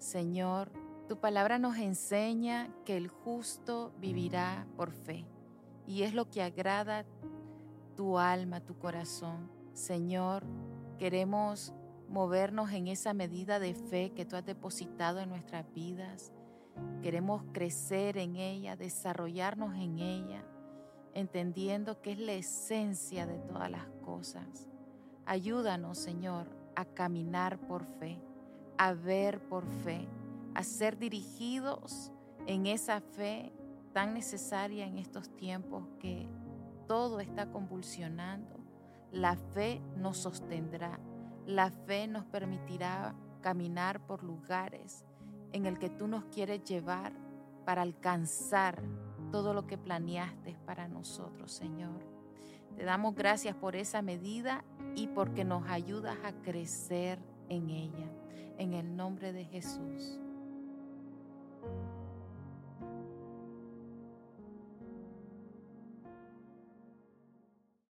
Señor, tu palabra nos enseña que el justo vivirá por fe y es lo que agrada tu alma, tu corazón. Señor, queremos movernos en esa medida de fe que tú has depositado en nuestras vidas. Queremos crecer en ella, desarrollarnos en ella, entendiendo que es la esencia de todas las cosas. Ayúdanos, Señor, a caminar por fe, a ver por fe, a ser dirigidos en esa fe tan necesaria en estos tiempos que todo está convulsionando. La fe nos sostendrá, la fe nos permitirá caminar por lugares en el que tú nos quieres llevar para alcanzar todo lo que planeaste para nosotros, Señor. Te damos gracias por esa medida y porque nos ayudas a crecer en ella. En el nombre de Jesús.